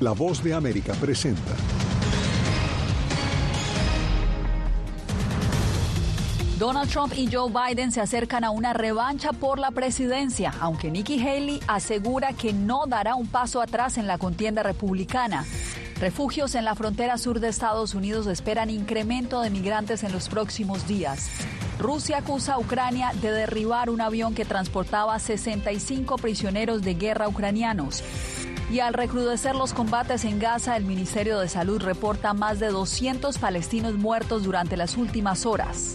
La voz de América presenta. Donald Trump y Joe Biden se acercan a una revancha por la presidencia, aunque Nikki Haley asegura que no dará un paso atrás en la contienda republicana. Refugios en la frontera sur de Estados Unidos esperan incremento de migrantes en los próximos días. Rusia acusa a Ucrania de derribar un avión que transportaba 65 prisioneros de guerra ucranianos. Y al recrudecer los combates en Gaza, el Ministerio de Salud reporta más de 200 palestinos muertos durante las últimas horas.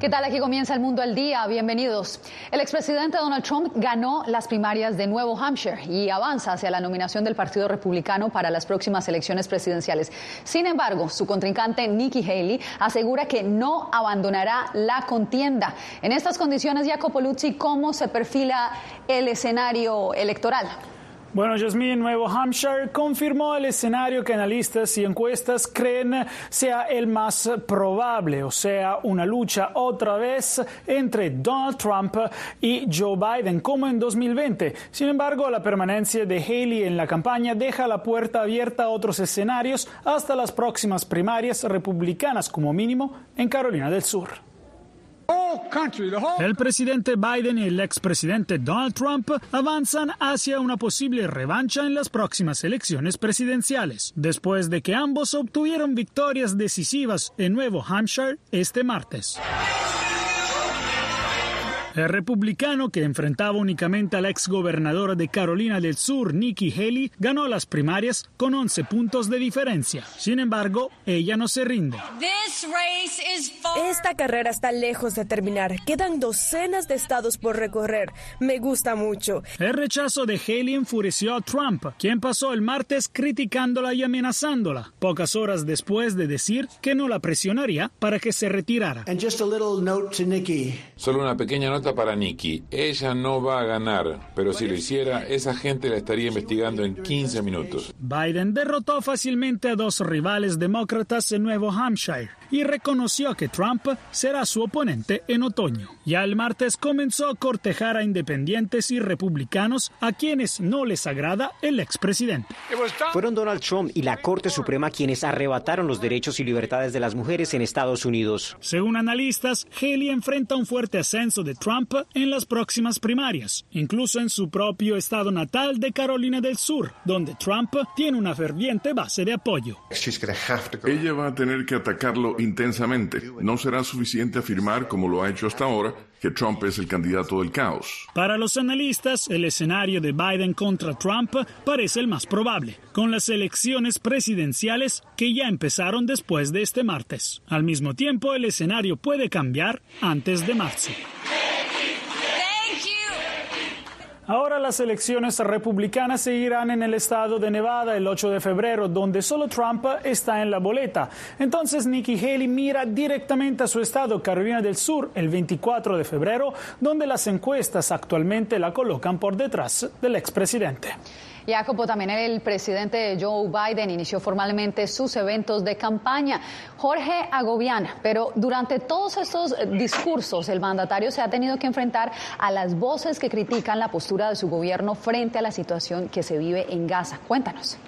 ¿Qué tal? Aquí comienza el mundo al día. Bienvenidos. El expresidente Donald Trump ganó las primarias de Nuevo Hampshire y avanza hacia la nominación del Partido Republicano para las próximas elecciones presidenciales. Sin embargo, su contrincante Nikki Haley asegura que no abandonará la contienda. En estas condiciones, Jacopo Luzzi, ¿cómo se perfila el escenario electoral? Bueno, Jasmine, Nuevo Hampshire confirmó el escenario que analistas y encuestas creen sea el más probable, o sea, una lucha otra vez entre Donald Trump y Joe Biden, como en 2020. Sin embargo, la permanencia de Haley en la campaña deja la puerta abierta a otros escenarios hasta las próximas primarias republicanas, como mínimo, en Carolina del Sur. El presidente Biden y el expresidente Donald Trump avanzan hacia una posible revancha en las próximas elecciones presidenciales, después de que ambos obtuvieron victorias decisivas en Nuevo Hampshire este martes. El republicano que enfrentaba únicamente a la exgobernadora de Carolina del Sur, Nikki Haley, ganó las primarias con 11 puntos de diferencia. Sin embargo, ella no se rinde. Esta carrera está lejos de terminar. Quedan docenas de estados por recorrer. Me gusta mucho. El rechazo de Haley enfureció a Trump, quien pasó el martes criticándola y amenazándola, pocas horas después de decir que no la presionaría para que se retirara. Solo una pequeña nota para Nikki. Ella no va a ganar, pero si lo hiciera, esa gente la estaría investigando en 15 minutos. Biden derrotó fácilmente a dos rivales demócratas en Nuevo Hampshire y reconoció que Trump será su oponente en otoño. Ya el martes comenzó a cortejar a independientes y republicanos a quienes no les agrada el expresidente. Fueron Donald Trump y la Corte Suprema quienes arrebataron los derechos y libertades de las mujeres en Estados Unidos. Según analistas, Haley enfrenta un fuerte ascenso de Trump en las próximas primarias, incluso en su propio estado natal de Carolina del Sur, donde Trump tiene una ferviente base de apoyo. Ella va a tener que atacarlo intensamente. No será suficiente afirmar, como lo ha hecho hasta ahora, que Trump es el candidato del caos. Para los analistas, el escenario de Biden contra Trump parece el más probable, con las elecciones presidenciales que ya empezaron después de este martes. Al mismo tiempo, el escenario puede cambiar antes de marzo. Ahora las elecciones republicanas seguirán en el estado de Nevada el 8 de febrero, donde solo Trump está en la boleta. Entonces Nikki Haley mira directamente a su estado, Carolina del Sur, el 24 de febrero, donde las encuestas actualmente la colocan por detrás del expresidente. Jacopo, también el presidente Joe Biden inició formalmente sus eventos de campaña. Jorge Agobiana, pero durante todos estos discursos el mandatario se ha tenido que enfrentar a las voces que critican la postura de su gobierno frente a la situación que se vive en Gaza. Cuéntanos.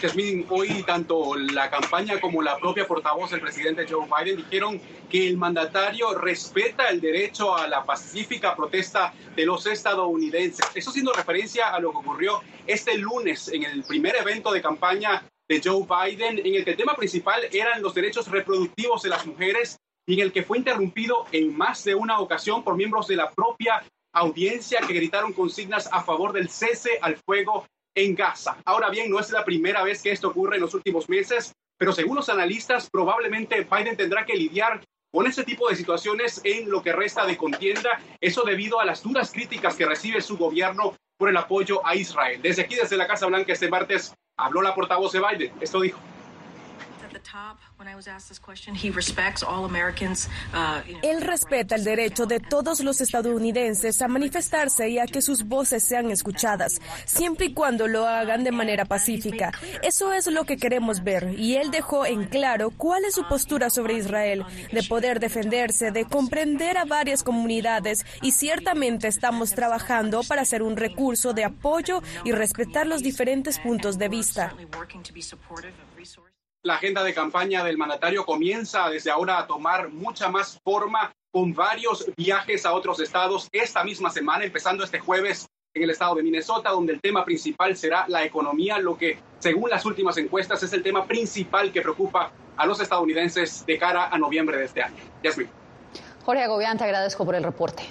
Jasmine, hoy tanto la campaña como la propia portavoz del presidente Joe Biden dijeron que el mandatario respeta el derecho a la pacífica protesta de los estadounidenses. Eso siendo referencia a lo que ocurrió este lunes en el primer evento de campaña de Joe Biden, en el que el tema principal eran los derechos reproductivos de las mujeres y en el que fue interrumpido en más de una ocasión por miembros de la propia audiencia que gritaron consignas a favor del cese al fuego en Gaza. Ahora bien, no es la primera vez que esto ocurre en los últimos meses, pero según los analistas, probablemente Biden tendrá que lidiar con ese tipo de situaciones en lo que resta de contienda, eso debido a las duras críticas que recibe su gobierno por el apoyo a Israel. Desde aquí, desde la Casa Blanca, este martes, habló la portavoz de Biden. Esto dijo. Él respeta el derecho de todos los estadounidenses a manifestarse y a que sus voces sean escuchadas, siempre y cuando lo hagan de manera pacífica. Eso es lo que queremos ver y él dejó en claro cuál es su postura sobre Israel, de poder defenderse, de comprender a varias comunidades y ciertamente estamos trabajando para hacer un recurso de apoyo y respetar los diferentes puntos de vista. La agenda de campaña del mandatario comienza desde ahora a tomar mucha más forma con varios viajes a otros estados esta misma semana, empezando este jueves en el estado de Minnesota, donde el tema principal será la economía, lo que según las últimas encuestas es el tema principal que preocupa a los estadounidenses de cara a noviembre de este año. Yasmin. Jorge Agobián, te agradezco por el reporte.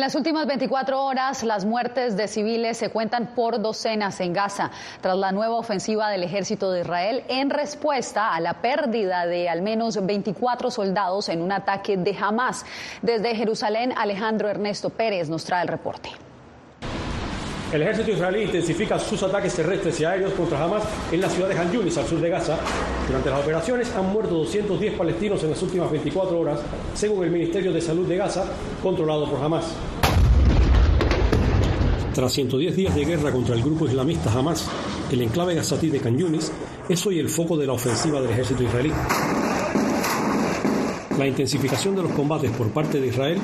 En las últimas 24 horas, las muertes de civiles se cuentan por docenas en Gaza, tras la nueva ofensiva del ejército de Israel en respuesta a la pérdida de al menos 24 soldados en un ataque de Hamas. Desde Jerusalén, Alejandro Ernesto Pérez nos trae el reporte. El ejército israelí intensifica sus ataques terrestres y aéreos contra Hamas en la ciudad de Han Yunis, al sur de Gaza. Durante las operaciones han muerto 210 palestinos en las últimas 24 horas, según el Ministerio de Salud de Gaza, controlado por Hamas. Tras 110 días de guerra contra el grupo islamista Hamas, el enclave gazatí de Khan Yunis es hoy el foco de la ofensiva del ejército israelí. La intensificación de los combates por parte de Israel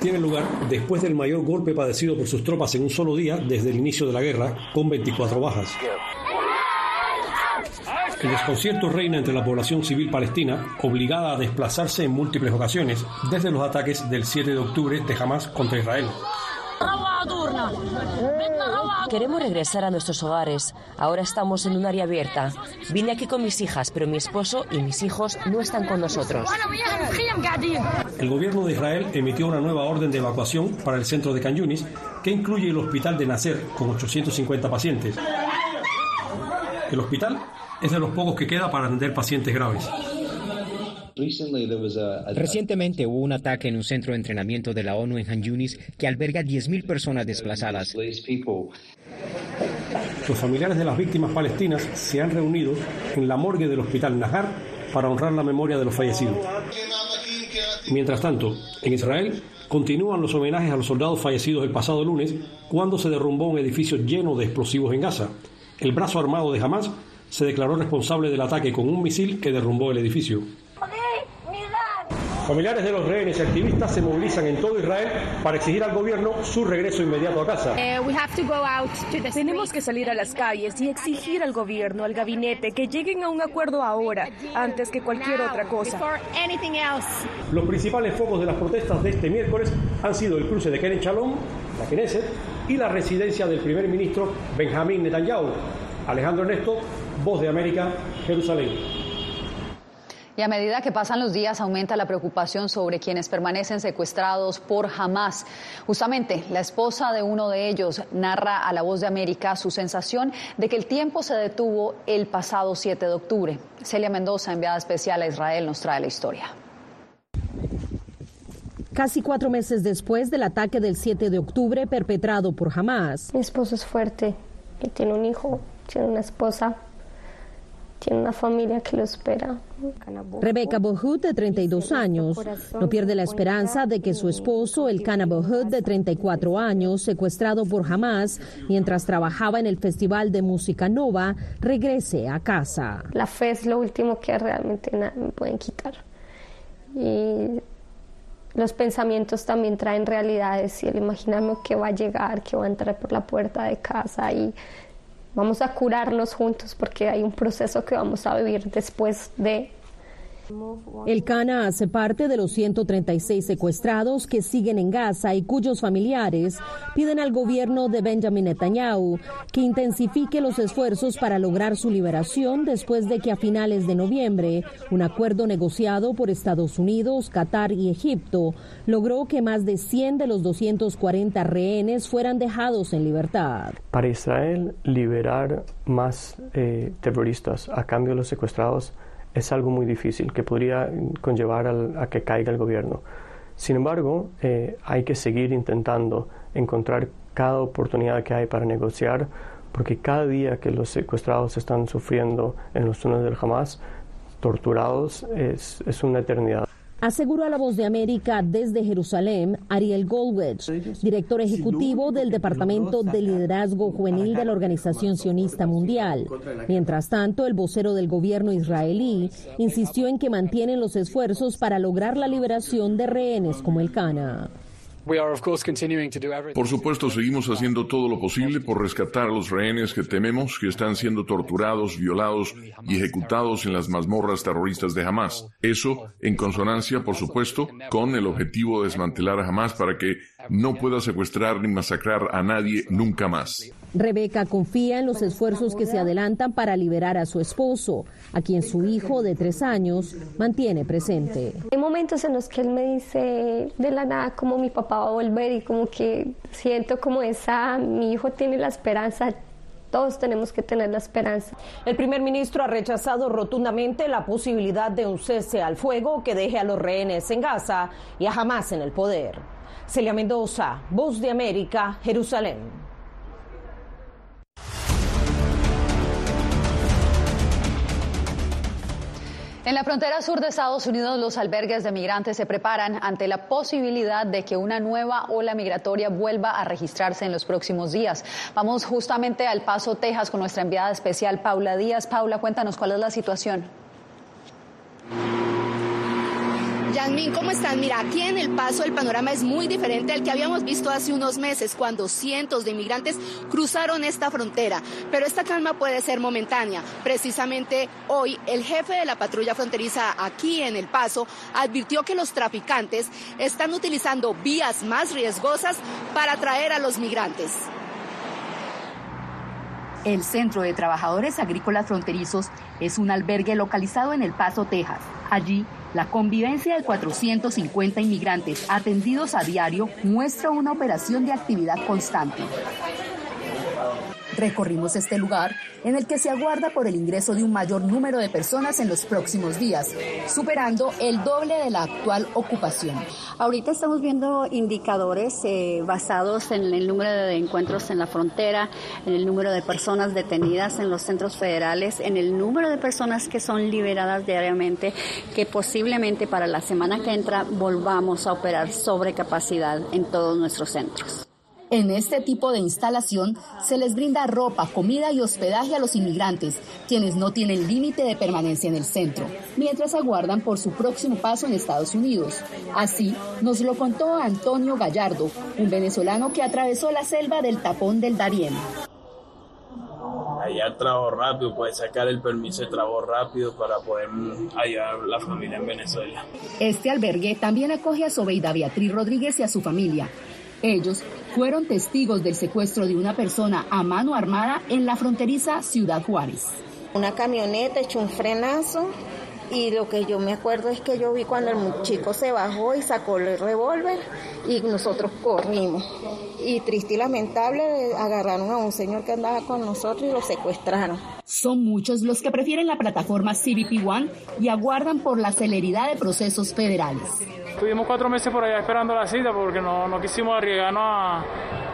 tiene lugar después del mayor golpe padecido por sus tropas en un solo día desde el inicio de la guerra, con 24 bajas. El desconcierto reina entre la población civil palestina, obligada a desplazarse en múltiples ocasiones desde los ataques del 7 de octubre de Hamas contra Israel. Queremos regresar a nuestros hogares. Ahora estamos en un área abierta. Vine aquí con mis hijas, pero mi esposo y mis hijos no están con nosotros. El gobierno de Israel emitió una nueva orden de evacuación para el centro de Can Yunis, que incluye el hospital de Nasser con 850 pacientes. El hospital es de los pocos que queda para atender pacientes graves. Recientemente hubo un ataque en un centro de entrenamiento de la ONU en Han Yunis que alberga 10.000 personas desplazadas. Los familiares de las víctimas palestinas se han reunido en la morgue del hospital Nahar para honrar la memoria de los fallecidos. Mientras tanto, en Israel continúan los homenajes a los soldados fallecidos el pasado lunes cuando se derrumbó un edificio lleno de explosivos en Gaza. El brazo armado de Hamas se declaró responsable del ataque con un misil que derrumbó el edificio. Familiares de los rehenes y activistas se movilizan en todo Israel para exigir al gobierno su regreso inmediato a casa. Tenemos que salir a las calles y exigir al gobierno, al gabinete, que lleguen a un acuerdo ahora, antes que cualquier otra cosa. Los principales focos de las protestas de este miércoles han sido el cruce de Keren Shalom, la Knesset, y la residencia del primer ministro Benjamín Netanyahu. Alejandro Ernesto, Voz de América, Jerusalén. Y a medida que pasan los días aumenta la preocupación sobre quienes permanecen secuestrados por Hamas. Justamente la esposa de uno de ellos narra a La Voz de América su sensación de que el tiempo se detuvo el pasado 7 de octubre. Celia Mendoza, enviada especial a Israel, nos trae la historia. Casi cuatro meses después del ataque del 7 de octubre perpetrado por Hamas. Mi esposo es fuerte y tiene un hijo, tiene una esposa tiene una familia que lo espera. Rebecca Bohut, de 32 años, no pierde la esperanza de que su esposo, el Kana Bohut, de 34 años, secuestrado por Hamas mientras trabajaba en el Festival de Música Nova, regrese a casa. La fe es lo último que realmente me pueden quitar. Y los pensamientos también traen realidades y el imaginarme que va a llegar, que va a entrar por la puerta de casa y Vamos a curarnos juntos porque hay un proceso que vamos a vivir después de el Cana hace parte de los 136 secuestrados que siguen en Gaza y cuyos familiares piden al gobierno de Benjamin Netanyahu que intensifique los esfuerzos para lograr su liberación después de que a finales de noviembre un acuerdo negociado por Estados Unidos, Qatar y Egipto logró que más de 100 de los 240 rehenes fueran dejados en libertad. Para Israel, liberar más eh, terroristas a cambio de los secuestrados es algo muy difícil que podría conllevar a que caiga el gobierno. Sin embargo, eh, hay que seguir intentando encontrar cada oportunidad que hay para negociar, porque cada día que los secuestrados están sufriendo en los túneles del Hamas, torturados, es, es una eternidad. Aseguró a la voz de América desde Jerusalén Ariel Goldwich, director ejecutivo del Departamento de Liderazgo Juvenil de la Organización Sionista Mundial. Mientras tanto, el vocero del gobierno israelí insistió en que mantienen los esfuerzos para lograr la liberación de rehenes como el Cana. Por supuesto, seguimos haciendo todo lo posible por rescatar a los rehenes que tememos que están siendo torturados, violados y ejecutados en las mazmorras terroristas de Hamas. Eso en consonancia, por supuesto, con el objetivo de desmantelar a Hamas para que no pueda secuestrar ni masacrar a nadie nunca más. Rebeca confía en los esfuerzos que se adelantan para liberar a su esposo, a quien su hijo de tres años mantiene presente. Hay momentos en los que él me dice de la nada como mi papá va a volver y como que siento como esa, mi hijo tiene la esperanza, todos tenemos que tener la esperanza. El primer ministro ha rechazado rotundamente la posibilidad de un cese al fuego que deje a los rehenes en Gaza y a Hamas en el poder. Celia Mendoza, Voz de América, Jerusalén. En la frontera sur de Estados Unidos, los albergues de migrantes se preparan ante la posibilidad de que una nueva ola migratoria vuelva a registrarse en los próximos días. Vamos justamente al Paso, Texas, con nuestra enviada especial, Paula Díaz. Paula, cuéntanos cuál es la situación. Yanmin, ¿cómo están? Mira, aquí en El Paso el panorama es muy diferente al que habíamos visto hace unos meses cuando cientos de inmigrantes cruzaron esta frontera. Pero esta calma puede ser momentánea. Precisamente hoy el jefe de la patrulla fronteriza aquí en El Paso advirtió que los traficantes están utilizando vías más riesgosas para atraer a los migrantes. El Centro de Trabajadores Agrícolas Fronterizos es un albergue localizado en El Paso, Texas. Allí la convivencia de 450 inmigrantes atendidos a diario muestra una operación de actividad constante. Recorrimos este lugar en el que se aguarda por el ingreso de un mayor número de personas en los próximos días, superando el doble de la actual ocupación. Ahorita estamos viendo indicadores eh, basados en el número de encuentros en la frontera, en el número de personas detenidas en los centros federales, en el número de personas que son liberadas diariamente, que posiblemente para la semana que entra volvamos a operar sobre capacidad en todos nuestros centros. En este tipo de instalación se les brinda ropa, comida y hospedaje a los inmigrantes, quienes no tienen límite de permanencia en el centro, mientras aguardan por su próximo paso en Estados Unidos. Así nos lo contó Antonio Gallardo, un venezolano que atravesó la selva del tapón del Darién. Allá trabajo rápido, puede sacar el permiso de trabajo rápido para poder ayudar a la familia en Venezuela. Este albergue también acoge a Sobeida Beatriz Rodríguez y a su familia. Ellos fueron testigos del secuestro de una persona a mano armada en la fronteriza Ciudad Juárez. Una camioneta echó un frenazo y lo que yo me acuerdo es que yo vi cuando el chico se bajó y sacó el revólver y nosotros corrimos. Y triste y lamentable agarraron a un señor que andaba con nosotros y lo secuestraron. Son muchos los que prefieren la plataforma CBP One y aguardan por la celeridad de procesos federales. Tuvimos cuatro meses por allá esperando la cita porque no, no quisimos arriesgarnos a,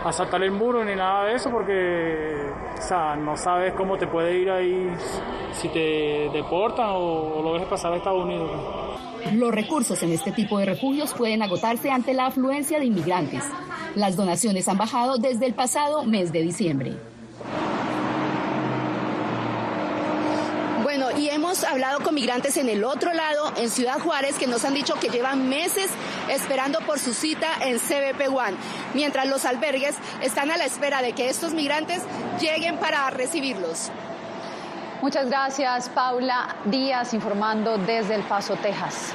a, saltar el muro ni nada de eso porque o sea, no sabes cómo te puede ir ahí si te deportan o, o lo ves pasar a Estados Unidos. Los recursos en este tipo de refugios pueden agotarse ante la afluencia de inmigrantes. Las donaciones han bajado desde el pasado mes de diciembre. Y hemos hablado con migrantes en el otro lado, en Ciudad Juárez, que nos han dicho que llevan meses esperando por su cita en CBP One, mientras los albergues están a la espera de que estos migrantes lleguen para recibirlos. Muchas gracias, Paula Díaz, informando desde El Paso, Texas.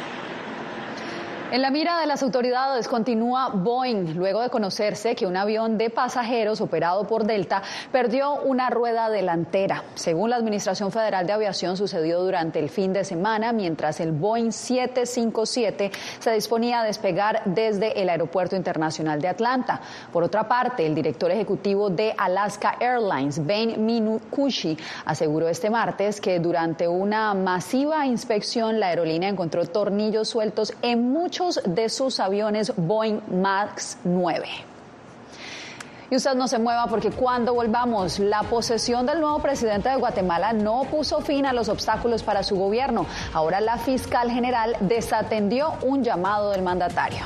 En la mira de las autoridades continúa Boeing, luego de conocerse que un avión de pasajeros operado por Delta perdió una rueda delantera. Según la Administración Federal de Aviación, sucedió durante el fin de semana mientras el Boeing 757 se disponía a despegar desde el Aeropuerto Internacional de Atlanta. Por otra parte, el director ejecutivo de Alaska Airlines, Ben Minukushi, aseguró este martes que durante una masiva inspección la aerolínea encontró tornillos sueltos en muchos de sus aviones Boeing MAX 9. Y usted no se mueva porque cuando volvamos, la posesión del nuevo presidente de Guatemala no puso fin a los obstáculos para su gobierno. Ahora la fiscal general desatendió un llamado del mandatario.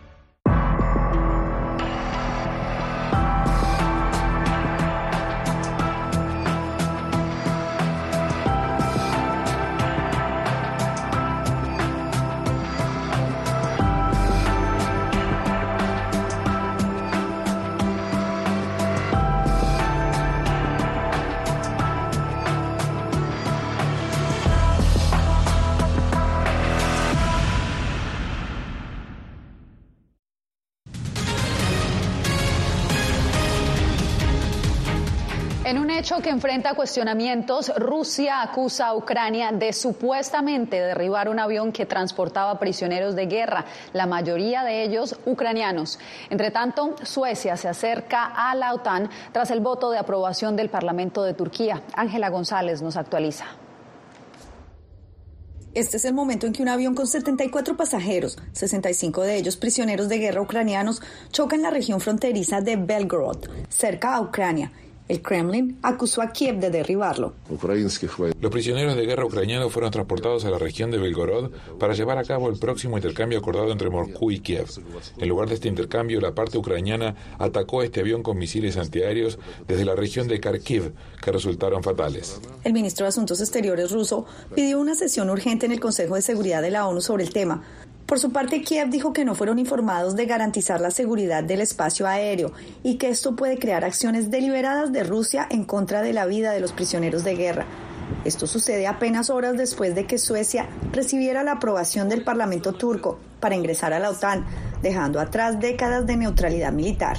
que enfrenta cuestionamientos, Rusia acusa a Ucrania de supuestamente derribar un avión que transportaba prisioneros de guerra, la mayoría de ellos ucranianos. Entre tanto, Suecia se acerca a la OTAN tras el voto de aprobación del Parlamento de Turquía. Ángela González nos actualiza. Este es el momento en que un avión con 74 pasajeros, 65 de ellos prisioneros de guerra ucranianos, choca en la región fronteriza de Belgorod, cerca a Ucrania, el Kremlin acusó a Kiev de derribarlo. Los prisioneros de guerra ucranianos fueron transportados a la región de Belgorod para llevar a cabo el próximo intercambio acordado entre Moscú y Kiev. En lugar de este intercambio, la parte ucraniana atacó este avión con misiles antiaéreos desde la región de Kharkiv, que resultaron fatales. El ministro de Asuntos Exteriores ruso pidió una sesión urgente en el Consejo de Seguridad de la ONU sobre el tema, por su parte, Kiev dijo que no fueron informados de garantizar la seguridad del espacio aéreo y que esto puede crear acciones deliberadas de Rusia en contra de la vida de los prisioneros de guerra. Esto sucede apenas horas después de que Suecia recibiera la aprobación del Parlamento turco para ingresar a la OTAN, dejando atrás décadas de neutralidad militar.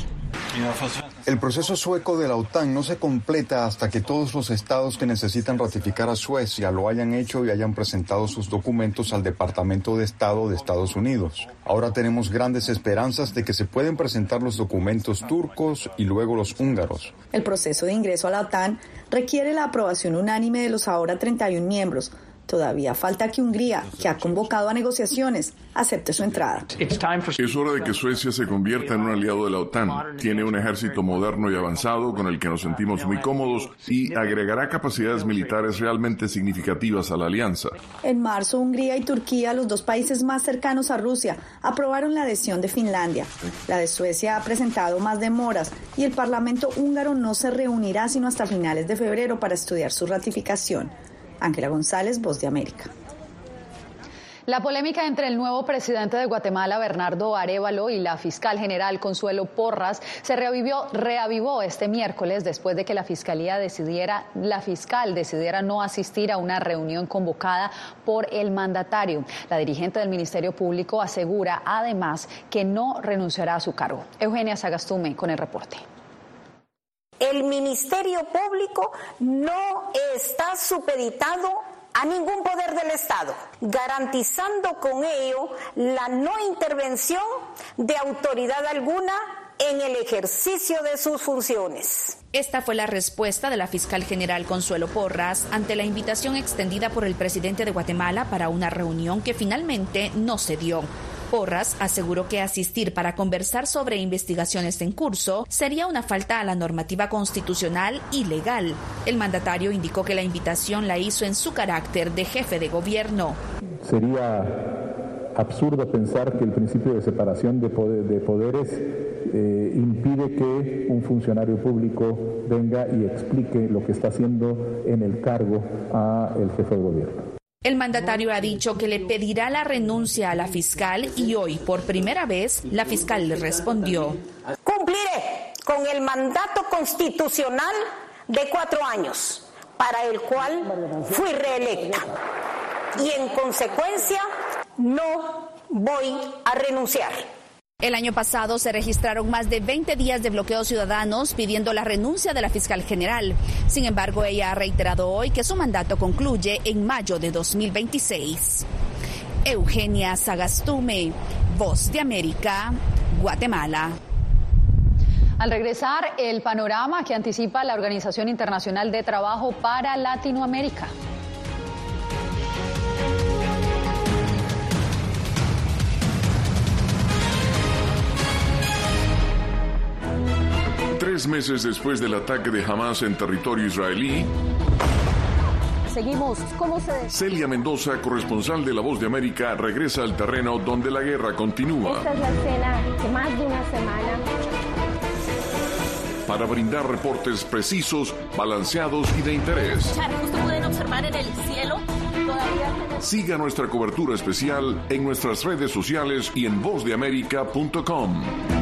El proceso sueco de la OTAN no se completa hasta que todos los estados que necesitan ratificar a Suecia lo hayan hecho y hayan presentado sus documentos al Departamento de Estado de Estados Unidos. Ahora tenemos grandes esperanzas de que se pueden presentar los documentos turcos y luego los húngaros. El proceso de ingreso a la OTAN requiere la aprobación unánime de los ahora 31 miembros, Todavía falta que Hungría, que ha convocado a negociaciones, acepte su entrada. Es hora de que Suecia se convierta en un aliado de la OTAN. Tiene un ejército moderno y avanzado con el que nos sentimos muy cómodos y agregará capacidades militares realmente significativas a la alianza. En marzo, Hungría y Turquía, los dos países más cercanos a Rusia, aprobaron la adhesión de Finlandia. La de Suecia ha presentado más demoras y el Parlamento húngaro no se reunirá sino hasta finales de febrero para estudiar su ratificación. Ángela González, Voz de América. La polémica entre el nuevo presidente de Guatemala, Bernardo Arevalo, y la fiscal general Consuelo Porras se reavivió, reavivó este miércoles después de que la fiscalía decidiera, la fiscal decidiera no asistir a una reunión convocada por el mandatario. La dirigente del Ministerio Público asegura además que no renunciará a su cargo. Eugenia Sagastume con el reporte. El Ministerio Público no está supeditado a ningún poder del Estado, garantizando con ello la no intervención de autoridad alguna en el ejercicio de sus funciones. Esta fue la respuesta de la fiscal general Consuelo Porras ante la invitación extendida por el presidente de Guatemala para una reunión que finalmente no se dio. Porras aseguró que asistir para conversar sobre investigaciones en curso sería una falta a la normativa constitucional y legal. El mandatario indicó que la invitación la hizo en su carácter de jefe de gobierno. Sería absurdo pensar que el principio de separación de, poderes eh, impide que un funcionario público venga y explique lo que está haciendo en el cargo a el jefe de gobierno. El mandatario ha dicho que le pedirá la renuncia a la fiscal y hoy, por primera vez, la fiscal le respondió. Cumpliré con el mandato constitucional de cuatro años, para el cual fui reelecta. Y en consecuencia, no voy a renunciar. El año pasado se registraron más de 20 días de bloqueos ciudadanos pidiendo la renuncia de la fiscal general. Sin embargo, ella ha reiterado hoy que su mandato concluye en mayo de 2026. Eugenia Sagastume, Voz de América, Guatemala. Al regresar, el panorama que anticipa la Organización Internacional de Trabajo para Latinoamérica. Tres meses después del ataque de Hamas en territorio israelí, Seguimos. ¿Cómo se.? Celia Mendoza, corresponsal de La Voz de América, regresa al terreno donde la guerra continúa. Esta es la escena de más de una semana. Para brindar reportes precisos, balanceados y de interés. Justo pueden observar en el cielo. Todavía Siga nuestra cobertura especial en nuestras redes sociales y en vozdeamerica.com.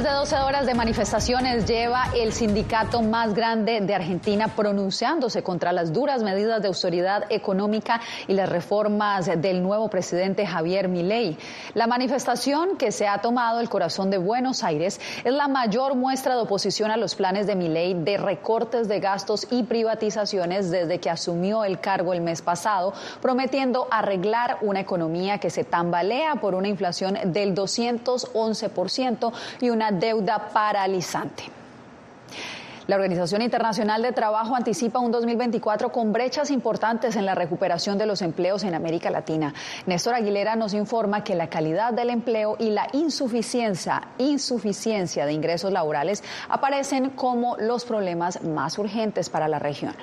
Más de 12 horas de manifestaciones lleva el sindicato más grande de Argentina pronunciándose contra las duras medidas de austeridad económica y las reformas del nuevo presidente Javier Milei. La manifestación que se ha tomado el corazón de Buenos Aires es la mayor muestra de oposición a los planes de Milei de recortes de gastos y privatizaciones desde que asumió el cargo el mes pasado, prometiendo arreglar una economía que se tambalea por una inflación del 211% y una deuda paralizante. La Organización Internacional de Trabajo anticipa un 2024 con brechas importantes en la recuperación de los empleos en América Latina. Néstor Aguilera nos informa que la calidad del empleo y la insuficiencia, insuficiencia de ingresos laborales aparecen como los problemas más urgentes para la región.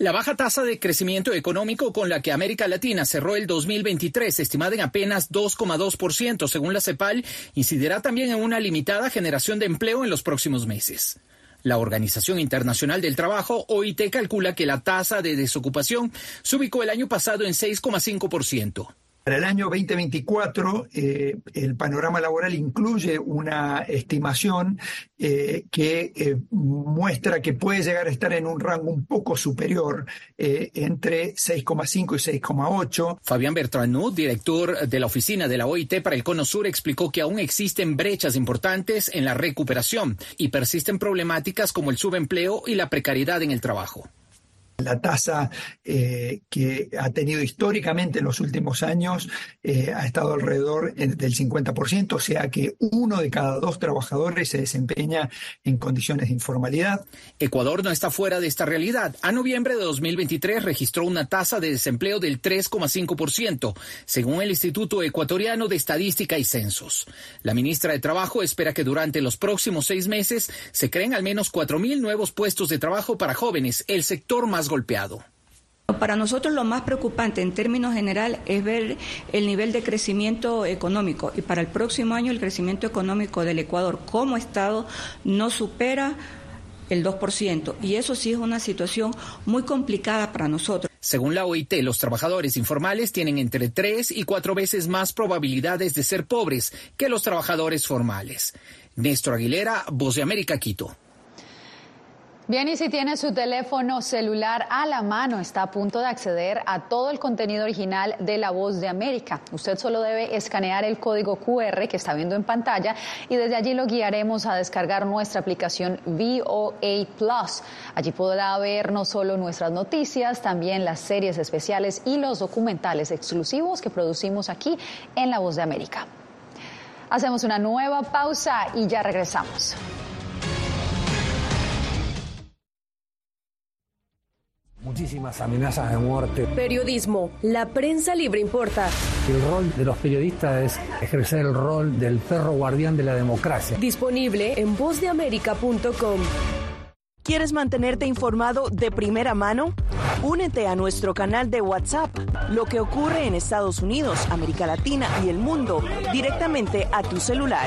La baja tasa de crecimiento económico con la que América Latina cerró el 2023, estimada en apenas 2,2% según la CEPAL, incidirá también en una limitada generación de empleo en los próximos meses. La Organización Internacional del Trabajo, OIT, calcula que la tasa de desocupación se ubicó el año pasado en 6,5%. Para el año 2024, eh, el panorama laboral incluye una estimación eh, que eh, muestra que puede llegar a estar en un rango un poco superior, entre 6,5 y 6,8. Fabián Bertrand, director de la oficina de la OIT para el Cono Sur, explicó que aún existen brechas importantes en la recuperación y persisten problemáticas como el subempleo y la precariedad en el trabajo. La tasa eh, que ha tenido históricamente en los últimos años eh, ha estado alrededor del 50%, o sea que uno de cada dos trabajadores se desempeña en condiciones de informalidad. Ecuador no está fuera de esta realidad. A noviembre de 2023 registró una tasa de desempleo del 3,5%, según el Instituto Ecuatoriano de Estadística y Censos. La ministra de Trabajo espera que durante los próximos seis meses se creen al menos 4.000 nuevos puestos de trabajo para jóvenes, el sector más golpeado. Para nosotros lo más preocupante en términos general es ver el nivel de crecimiento económico y para el próximo año el crecimiento económico del Ecuador como Estado no supera el 2% y eso sí es una situación muy complicada para nosotros. Según la OIT, los trabajadores informales tienen entre tres y cuatro veces más probabilidades de ser pobres que los trabajadores formales. Néstor Aguilera, Voz de América, Quito. Bien, y si tiene su teléfono celular a la mano, está a punto de acceder a todo el contenido original de La Voz de América. Usted solo debe escanear el código QR que está viendo en pantalla y desde allí lo guiaremos a descargar nuestra aplicación VOA Plus. Allí podrá ver no solo nuestras noticias, también las series especiales y los documentales exclusivos que producimos aquí en La Voz de América. Hacemos una nueva pausa y ya regresamos. Muchísimas amenazas de muerte. Periodismo, la prensa libre importa. El rol de los periodistas es ejercer el rol del perro guardián de la democracia. Disponible en vozdeamerica.com. ¿Quieres mantenerte informado de primera mano? Únete a nuestro canal de WhatsApp. Lo que ocurre en Estados Unidos, América Latina y el mundo directamente a tu celular.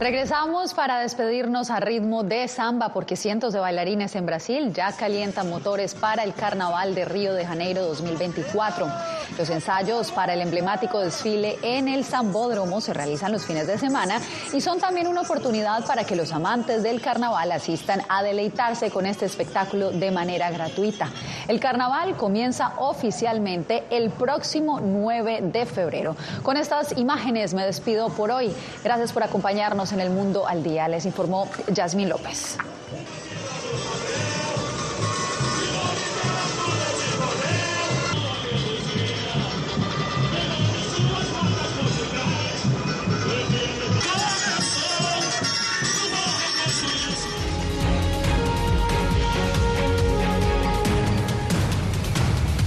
Regresamos para despedirnos a ritmo de samba porque cientos de bailarines en Brasil ya calientan motores para el Carnaval de Río de Janeiro 2024. Los ensayos para el emblemático desfile en el Zambódromo se realizan los fines de semana y son también una oportunidad para que los amantes del carnaval asistan a deleitarse con este espectáculo de manera gratuita. El carnaval comienza oficialmente el próximo 9 de febrero. Con estas imágenes me despido por hoy. Gracias por acompañarnos en el Mundo al Día. Les informó Yasmín López.